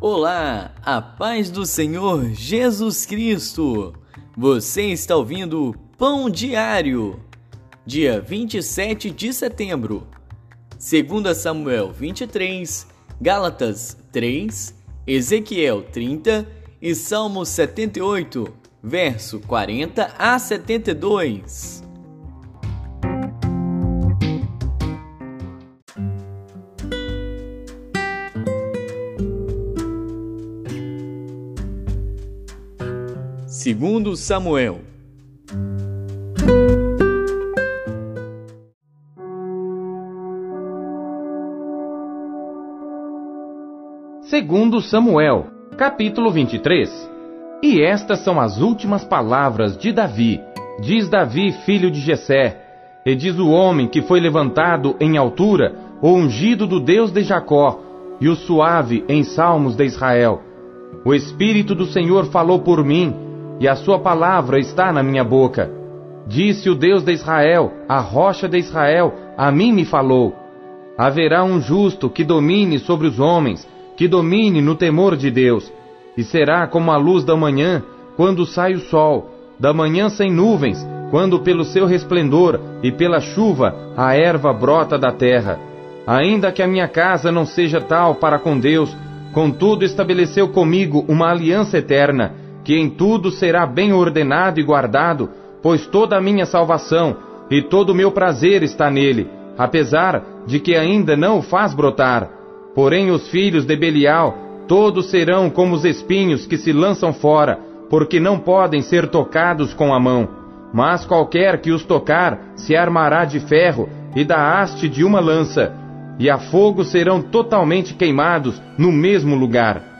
Olá, a paz do Senhor Jesus Cristo. Você está ouvindo Pão Diário, dia 27 de setembro. 2 Samuel 23, Gálatas 3, Ezequiel 30 e Salmo 78, verso 40 a 72. Segundo Samuel. Segundo Samuel, capítulo 23. E estas são as últimas palavras de Davi. Diz Davi, filho de Jessé, e diz o homem que foi levantado em altura, o ungido do Deus de Jacó, e o suave em salmos de Israel. O Espírito do Senhor falou por mim, e a sua palavra está na minha boca. Disse o Deus de Israel, a rocha de Israel, a mim me falou. Haverá um justo que domine sobre os homens, que domine no temor de Deus, e será como a luz da manhã, quando sai o sol, da manhã sem nuvens, quando pelo seu resplendor e pela chuva a erva brota da terra. Ainda que a minha casa não seja tal para com Deus, contudo estabeleceu comigo uma aliança eterna, que em tudo será bem ordenado e guardado, pois toda a minha salvação e todo o meu prazer está nele, apesar de que ainda não o faz brotar. Porém os filhos de Belial, todos serão como os espinhos que se lançam fora, porque não podem ser tocados com a mão. Mas qualquer que os tocar se armará de ferro e da haste de uma lança, e a fogo serão totalmente queimados no mesmo lugar.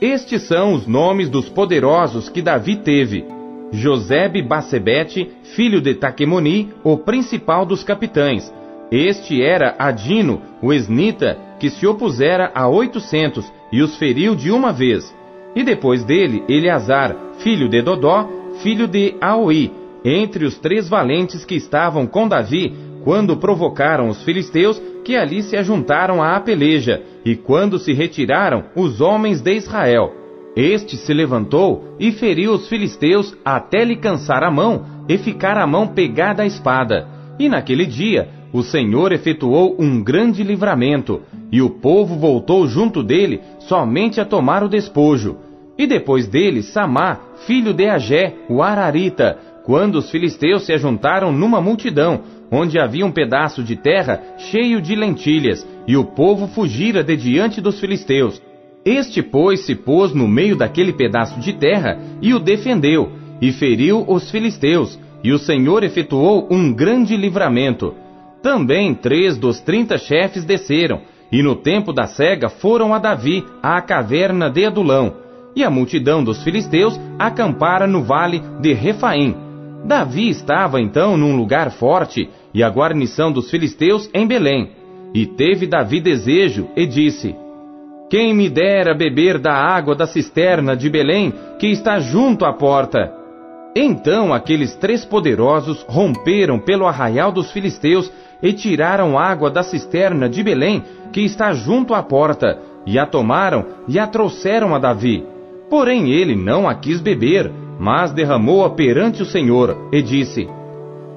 Estes são os nomes dos poderosos que Davi teve. Josebe Bassebete, filho de Taquemoni, o principal dos capitães. Este era Adino, o esnita, que se opusera a oitocentos e os feriu de uma vez. E depois dele, Eleazar, filho de Dodó, filho de Aoi, entre os três valentes que estavam com Davi, quando provocaram os filisteus que ali se ajuntaram à peleja, e quando se retiraram os homens de Israel. Este se levantou e feriu os filisteus até lhe cansar a mão e ficar a mão pegada à espada. E naquele dia o Senhor efetuou um grande livramento, e o povo voltou junto dele somente a tomar o despojo. E depois dele Samá, filho de Agé, o Ararita, quando os filisteus se ajuntaram numa multidão, onde havia um pedaço de terra cheio de lentilhas, e o povo fugira de diante dos filisteus. Este, pois, se pôs no meio daquele pedaço de terra e o defendeu, e feriu os filisteus, e o Senhor efetuou um grande livramento. Também três dos trinta chefes desceram, e no tempo da cega foram a Davi, à caverna de Adulão, e a multidão dos filisteus acampara no vale de Refaim. Davi estava então num lugar forte, e a guarnição dos filisteus em Belém. E teve Davi desejo, e disse: Quem me dera beber da água da cisterna de Belém, que está junto à porta? Então aqueles três poderosos romperam pelo arraial dos filisteus e tiraram água da cisterna de Belém, que está junto à porta, e a tomaram e a trouxeram a Davi. Porém ele não a quis beber, mas derramou-a perante o Senhor, e disse: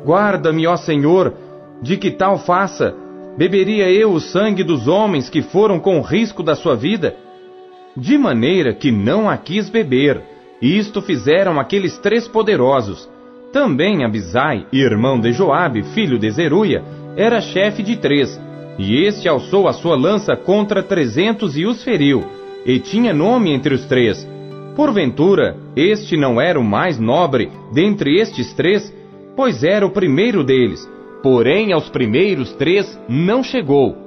Guarda-me, ó Senhor, de que tal faça, beberia eu o sangue dos homens que foram com risco da sua vida? De maneira que não a quis beber. Isto fizeram aqueles três poderosos. Também Abisai, irmão de Joabe, filho de Zeruia, era chefe de três, e este alçou a sua lança contra trezentos e os feriu, e tinha nome entre os três. Porventura, este não era o mais nobre dentre estes três, pois era o primeiro deles, Porém, aos primeiros três não chegou.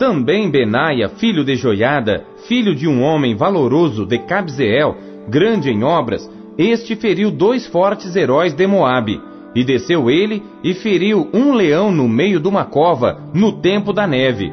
Também Benaia, filho de Joiada, filho de um homem valoroso de Cabzeel, grande em obras, este feriu dois fortes heróis de Moabe. E desceu ele e feriu um leão no meio de uma cova, no tempo da neve.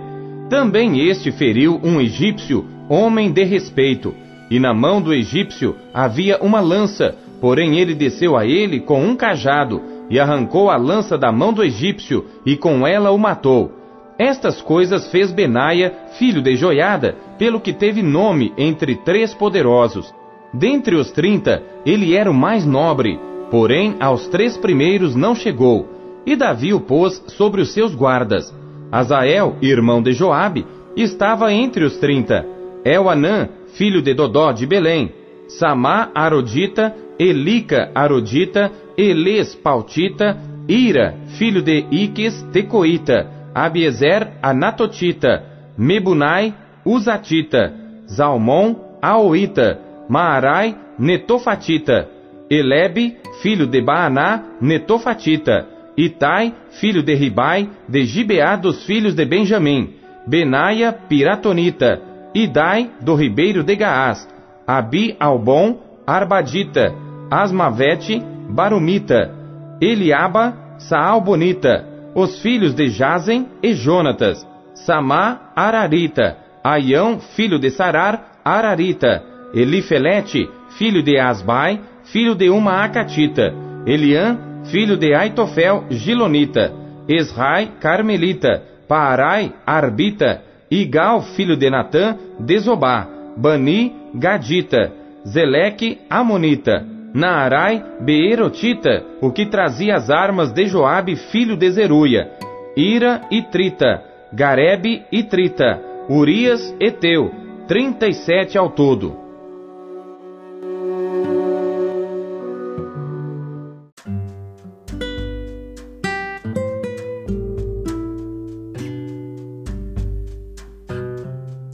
Também este feriu um egípcio, homem de respeito. E na mão do egípcio havia uma lança, porém ele desceu a ele com um cajado, e arrancou a lança da mão do egípcio, e com ela o matou. Estas coisas fez Benaia, filho de Joiada, pelo que teve nome entre três poderosos. Dentre os trinta, ele era o mais nobre, porém aos três primeiros não chegou. E Davi o pôs sobre os seus guardas. Azael, irmão de Joabe, estava entre os trinta. Elanã, filho de Dodó de Belém. Samá Arodita, Elica Arodita, Eles Pautita, Ira, filho de Iques Tecoita, Abiezer Anatotita, Mebunai Uzatita, Zalmon Aoita, Maarai Netofatita, Elebe, filho de Baaná Netofatita, Itai, filho de Ribai, de Gibeá dos filhos de Benjamim, Benaia Piratonita, Idai, do ribeiro de Gaás, Abi Albon, Arbadita, Asmavete, Barumita, Eliaba, Saalbonita, os filhos de Jazem e Jonatas, Samá, Ararita, Aião, filho de Sarar, Ararita, Elifelete, filho de Asbai, filho de uma Acatita, Eliã, filho de Aitofel, Gilonita, Esrai, Carmelita, Paarai, Arbita, Igal, filho de Natã, Desobá, Bani, Gadita, Zeleque, Amonita, Naarai, Beerotita, o que trazia as armas de Joabe, filho de Zeruia, Ira e Trita, Garebe e Trita, Urias e Teu, trinta e sete ao todo.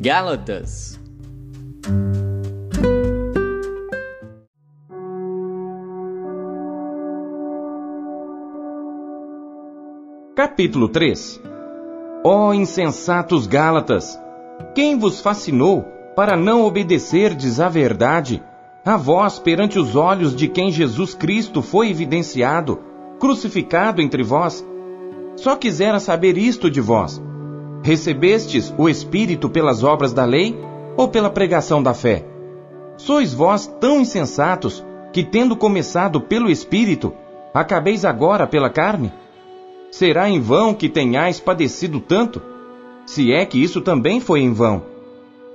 Gálatas Capítulo 3 Ó oh, insensatos Gálatas, quem vos fascinou para não obedecerdes à verdade, a vós perante os olhos de quem Jesus Cristo foi evidenciado, crucificado entre vós? Só quisera saber isto de vós. Recebestes o Espírito pelas obras da lei ou pela pregação da fé? Sois vós tão insensatos que, tendo começado pelo Espírito, acabeis agora pela carne? Será em vão que tenhais padecido tanto? Se é que isso também foi em vão.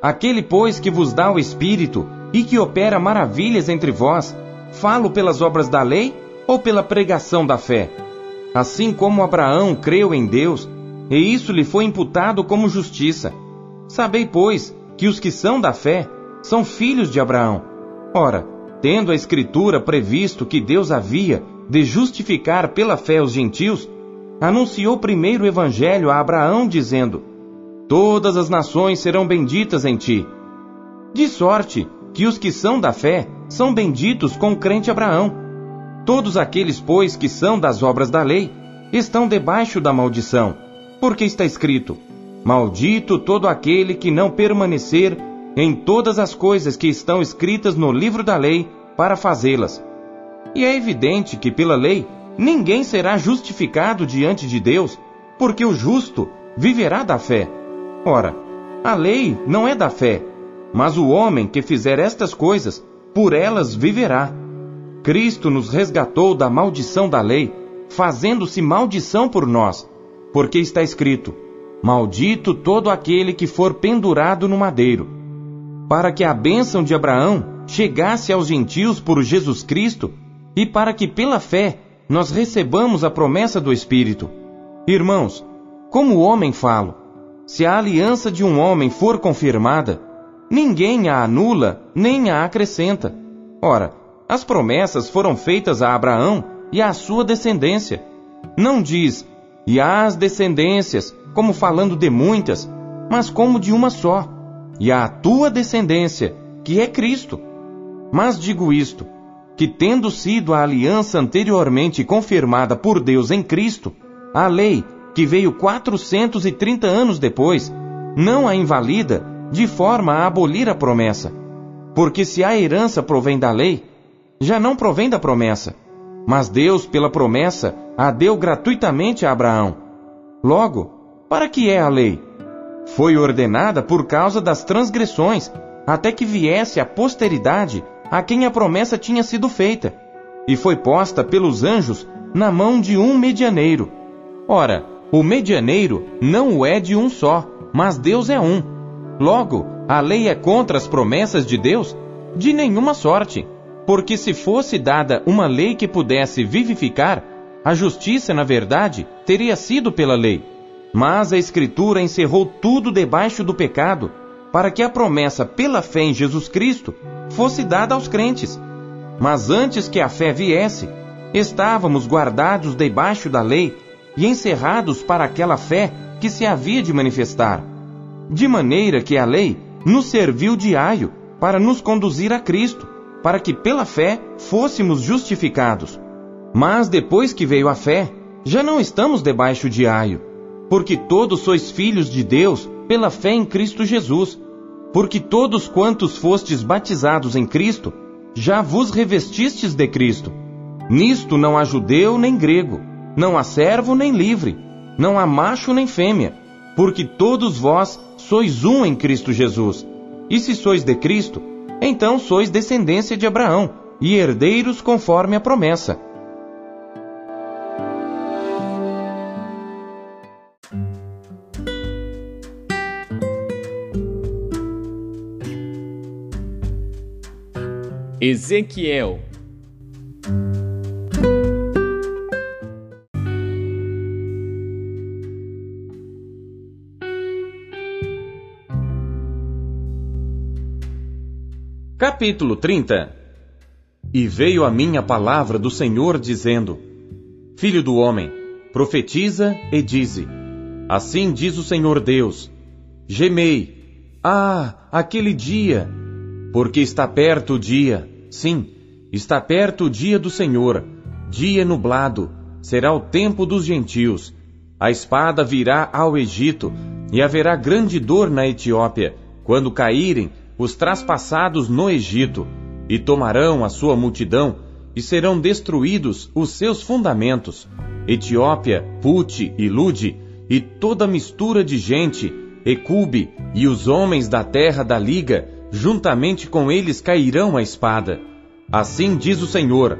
Aquele, pois, que vos dá o Espírito e que opera maravilhas entre vós, falo pelas obras da lei ou pela pregação da fé? Assim como Abraão creu em Deus, e isso lhe foi imputado como justiça. Sabei, pois, que os que são da fé são filhos de Abraão. Ora, tendo a Escritura previsto que Deus havia de justificar pela fé os gentios, anunciou primeiro o evangelho a Abraão, dizendo: Todas as nações serão benditas em ti. De sorte que os que são da fé são benditos com o crente Abraão. Todos aqueles, pois, que são das obras da lei, estão debaixo da maldição, porque está escrito: Maldito todo aquele que não permanecer em todas as coisas que estão escritas no livro da lei para fazê-las. E é evidente que pela lei ninguém será justificado diante de Deus, porque o justo viverá da fé. Ora, a lei não é da fé, mas o homem que fizer estas coisas, por elas viverá. Cristo nos resgatou da maldição da lei, fazendo-se maldição por nós, porque está escrito: Maldito todo aquele que for pendurado no madeiro. Para que a bênção de Abraão chegasse aos gentios por Jesus Cristo, e para que pela fé nós recebamos a promessa do Espírito. Irmãos, como homem falo, se a aliança de um homem for confirmada, ninguém a anula nem a acrescenta. Ora, as promessas foram feitas a Abraão e à sua descendência. Não diz, e às descendências, como falando de muitas, mas como de uma só, e à tua descendência, que é Cristo. Mas digo isto, que, tendo sido a aliança anteriormente confirmada por Deus em Cristo, a lei, que veio 430 anos depois, não a invalida de forma a abolir a promessa. Porque se a herança provém da lei, já não provém da promessa. Mas Deus, pela promessa, a deu gratuitamente a Abraão. Logo, para que é a lei? Foi ordenada por causa das transgressões, até que viesse a posteridade a quem a promessa tinha sido feita, e foi posta pelos anjos na mão de um medianeiro. Ora, O medianeiro não o é de um só, mas Deus é um. Logo, a lei é contra as promessas de Deus? De nenhuma sorte. Porque se fosse dada uma lei que pudesse vivificar, a justiça, na verdade, teria sido pela lei. Mas a Escritura encerrou tudo debaixo do pecado, para que a promessa pela fé em Jesus Cristo fosse dada aos crentes. Mas antes que a fé viesse, estávamos guardados debaixo da lei e encerrados para aquela fé que se havia de manifestar. De maneira que a lei nos serviu de aio para nos conduzir a Cristo, para que pela fé fôssemos justificados. Mas depois que veio a fé, já não estamos debaixo de aio, porque todos sois filhos de Deus pela fé em Cristo Jesus. Porque todos quantos fostes batizados em Cristo, já vos revestistes de Cristo. Nisto não há judeu nem grego, não há servo nem livre, não há macho nem fêmea, porque todos vós sois um em Cristo Jesus. E se sois de Cristo, então sois descendência de Abraão e herdeiros conforme a promessa. Ezequiel Capítulo 30 E veio a mim a palavra do Senhor dizendo: Filho do homem, profetiza e dize: Assim diz o Senhor Deus: Gemei, ah, aquele dia, porque está perto o dia, sim, está perto o dia do Senhor, dia nublado, será o tempo dos gentios. A espada virá ao Egito, e haverá grande dor na Etiópia, quando caírem os traspassados no Egito, e tomarão a sua multidão, e serão destruídos os seus fundamentos. Etiópia, Pute e Lude, e toda mistura de gente, Ecube e os homens da terra da liga, juntamente com eles cairão a espada. Assim diz o Senhor: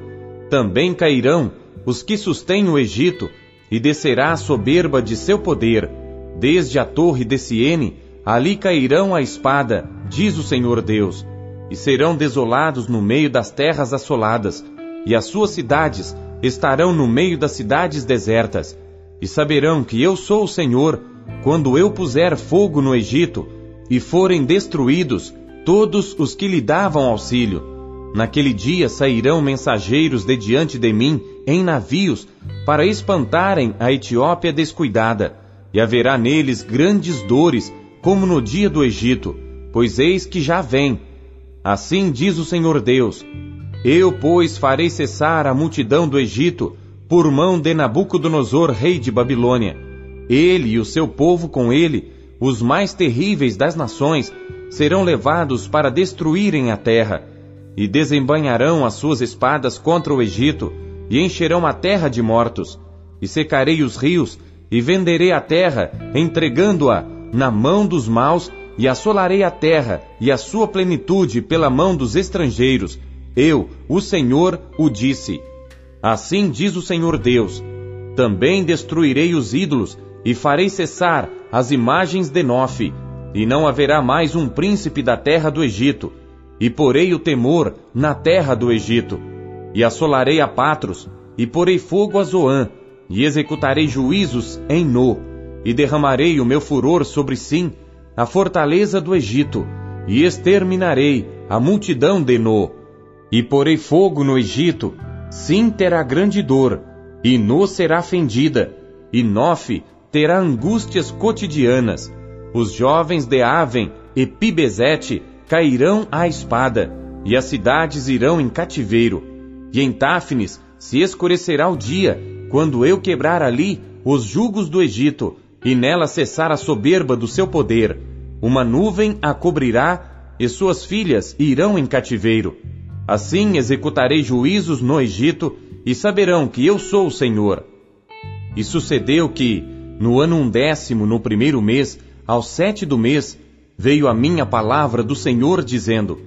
também cairão os que sustêm o Egito, e descerá a soberba de seu poder, desde a torre de Siene Ali cairão a espada, diz o Senhor Deus, e serão desolados no meio das terras assoladas, e as suas cidades estarão no meio das cidades desertas, e saberão que eu sou o Senhor, quando eu puser fogo no Egito, e forem destruídos todos os que lhe davam auxílio. Naquele dia sairão mensageiros de diante de mim em navios, para espantarem a Etiópia descuidada, e haverá neles grandes dores, como no dia do Egito, pois eis que já vem. Assim diz o Senhor Deus: Eu, pois, farei cessar a multidão do Egito por mão de Nabucodonosor, rei de Babilônia. Ele e o seu povo com ele, os mais terríveis das nações, serão levados para destruírem a terra, e desembanharão as suas espadas contra o Egito, e encherão a terra de mortos, e secarei os rios, e venderei a terra, entregando-a na mão dos maus, e assolarei a terra e a sua plenitude pela mão dos estrangeiros. Eu, o Senhor, o disse. Assim diz o Senhor Deus: Também destruirei os ídolos e farei cessar as imagens de Nofe, e não haverá mais um príncipe da terra do Egito, e porei o temor na terra do Egito, e assolarei a Patros, e porei fogo a Zoã, e executarei juízos em No e derramarei o meu furor sobre Sim, a fortaleza do Egito, e exterminarei a multidão de No. E porei fogo no Egito, Sim terá grande dor, e No será fendida, e Nofe terá angústias cotidianas. Os jovens de Aven e Pibezete cairão à espada, e as cidades irão em cativeiro. E em Táfnis se escurecerá o dia, quando eu quebrar ali os jugos do Egito, e nela cessar a soberba do seu poder. Uma nuvem a cobrirá, e suas filhas irão em cativeiro. Assim executarei juízos no Egito, e saberão que eu sou o Senhor. E sucedeu que, no ano undécimo, no primeiro mês, ao sete do mês, veio a minha palavra do Senhor, dizendo: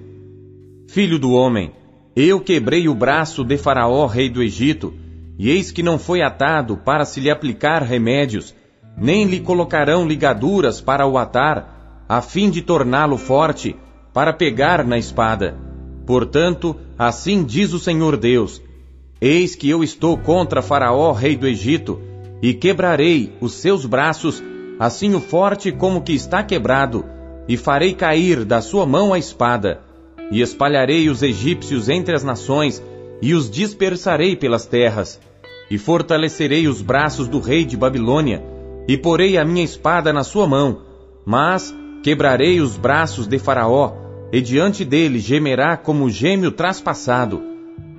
Filho do homem, eu quebrei o braço de Faraó, rei do Egito, e eis que não foi atado para se lhe aplicar remédios, nem lhe colocarão ligaduras para o atar, a fim de torná-lo forte, para pegar na espada. Portanto, assim diz o Senhor Deus: Eis que eu estou contra Faraó, rei do Egito, e quebrarei os seus braços, assim o forte como que está quebrado, e farei cair da sua mão a espada, e espalharei os egípcios entre as nações, e os dispersarei pelas terras, e fortalecerei os braços do rei de Babilônia, e porei a minha espada na sua mão, mas quebrarei os braços de Faraó, e diante dele gemerá como gêmeo traspassado.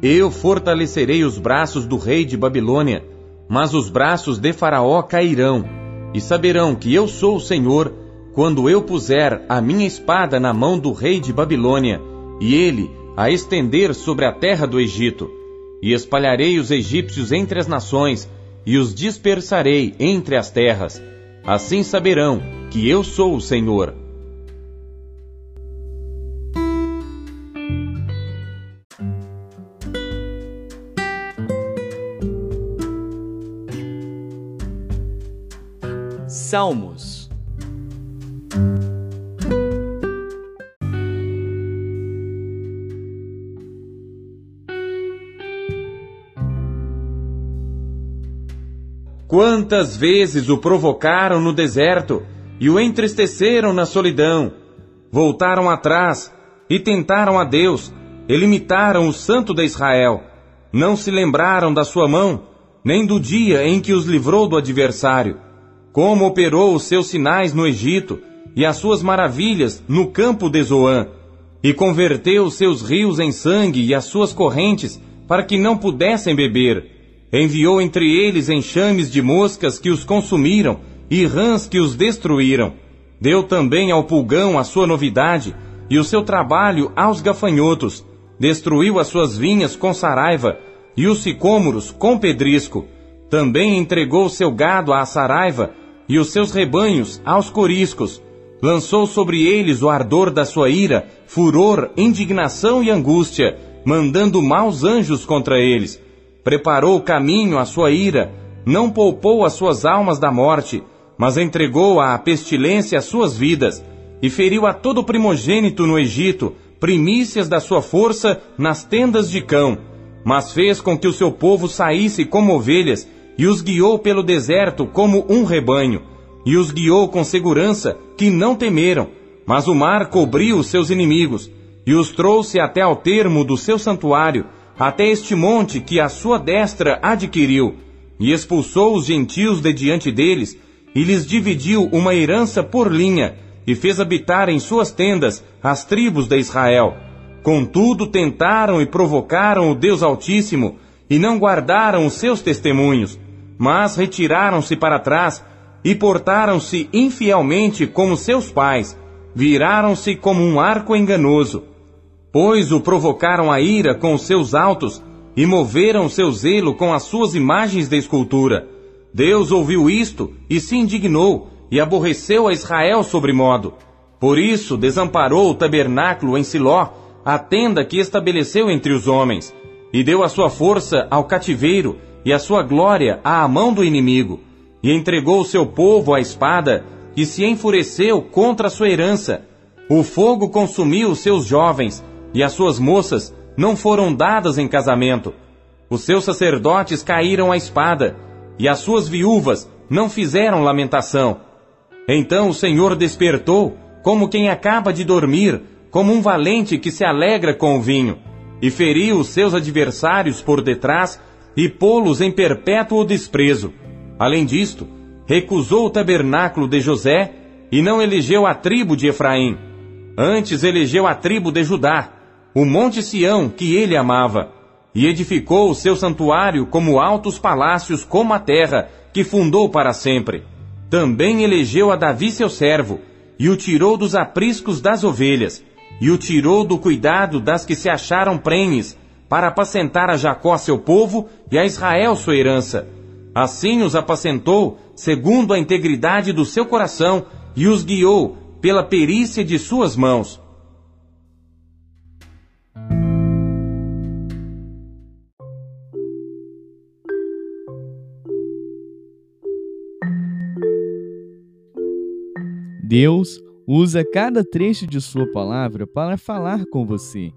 Eu fortalecerei os braços do rei de Babilônia, mas os braços de Faraó cairão, e saberão que eu sou o Senhor, quando eu puser a minha espada na mão do rei de Babilônia, e ele a estender sobre a terra do Egito. E espalharei os egípcios entre as nações, e os dispersarei entre as terras. Assim saberão que eu sou o Senhor. Salmos. Quantas vezes o provocaram no deserto e o entristeceram na solidão? Voltaram atrás e tentaram a Deus, e limitaram o Santo de Israel. Não se lembraram da sua mão, nem do dia em que os livrou do adversário como operou os seus sinais no Egito e as suas maravilhas no campo de Zoã, e converteu os seus rios em sangue e as suas correntes para que não pudessem beber. Enviou entre eles enxames de moscas que os consumiram e rãs que os destruíram. Deu também ao pulgão a sua novidade e o seu trabalho aos gafanhotos. Destruiu as suas vinhas com saraiva e os sicômoros com pedrisco. Também entregou seu gado à saraiva e os seus rebanhos aos coriscos. Lançou sobre eles o ardor da sua ira, furor, indignação e angústia, mandando maus anjos contra eles. Preparou o caminho à sua ira, não poupou as suas almas da morte, mas entregou à pestilência as suas vidas, e feriu a todo primogênito no Egito, primícias da sua força nas tendas de cão. Mas fez com que o seu povo saísse como ovelhas, e os guiou pelo deserto como um rebanho, e os guiou com segurança, que não temeram, mas o mar cobriu os seus inimigos, e os trouxe até ao termo do seu santuário, até este monte que a sua destra adquiriu, e expulsou os gentios de diante deles, e lhes dividiu uma herança por linha, e fez habitar em suas tendas as tribos de Israel. Contudo, tentaram e provocaram o Deus Altíssimo, e não guardaram os seus testemunhos mas retiraram-se para trás e portaram-se infielmente como seus pais, viraram-se como um arco enganoso. Pois o provocaram a ira com os seus altos e moveram seu zelo com as suas imagens de escultura. Deus ouviu isto e se indignou e aborreceu a Israel sobremodo. Por isso desamparou o tabernáculo em Siló, a tenda que estabeleceu entre os homens, e deu a sua força ao cativeiro e a sua glória à mão do inimigo, e entregou o seu povo à espada, e se enfureceu contra a sua herança. O fogo consumiu os seus jovens, e as suas moças não foram dadas em casamento. Os seus sacerdotes caíram à espada, e as suas viúvas não fizeram lamentação. Então o Senhor despertou, como quem acaba de dormir, como um valente que se alegra com o vinho, e feriu os seus adversários por detrás e pô-los em perpétuo desprezo. Além disto, recusou o tabernáculo de José e não elegeu a tribo de Efraim. Antes elegeu a tribo de Judá, o monte Sião que ele amava, e edificou o seu santuário como altos palácios como a terra que fundou para sempre. Também elegeu a Davi seu servo, e o tirou dos apriscos das ovelhas, e o tirou do cuidado das que se acharam prenhes, para apacentar a Jacó seu povo e a Israel sua herança. Assim os apacentou, segundo a integridade do seu coração, e os guiou pela perícia de suas mãos. Deus usa cada trecho de Sua palavra para falar com você.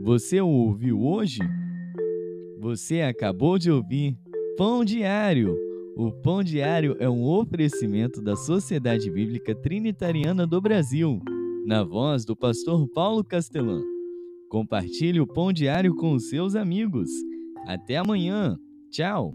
Você o ouviu hoje? Você acabou de ouvir Pão Diário. O Pão Diário é um oferecimento da Sociedade Bíblica Trinitariana do Brasil, na voz do pastor Paulo Castelã. Compartilhe o Pão Diário com os seus amigos. Até amanhã. Tchau.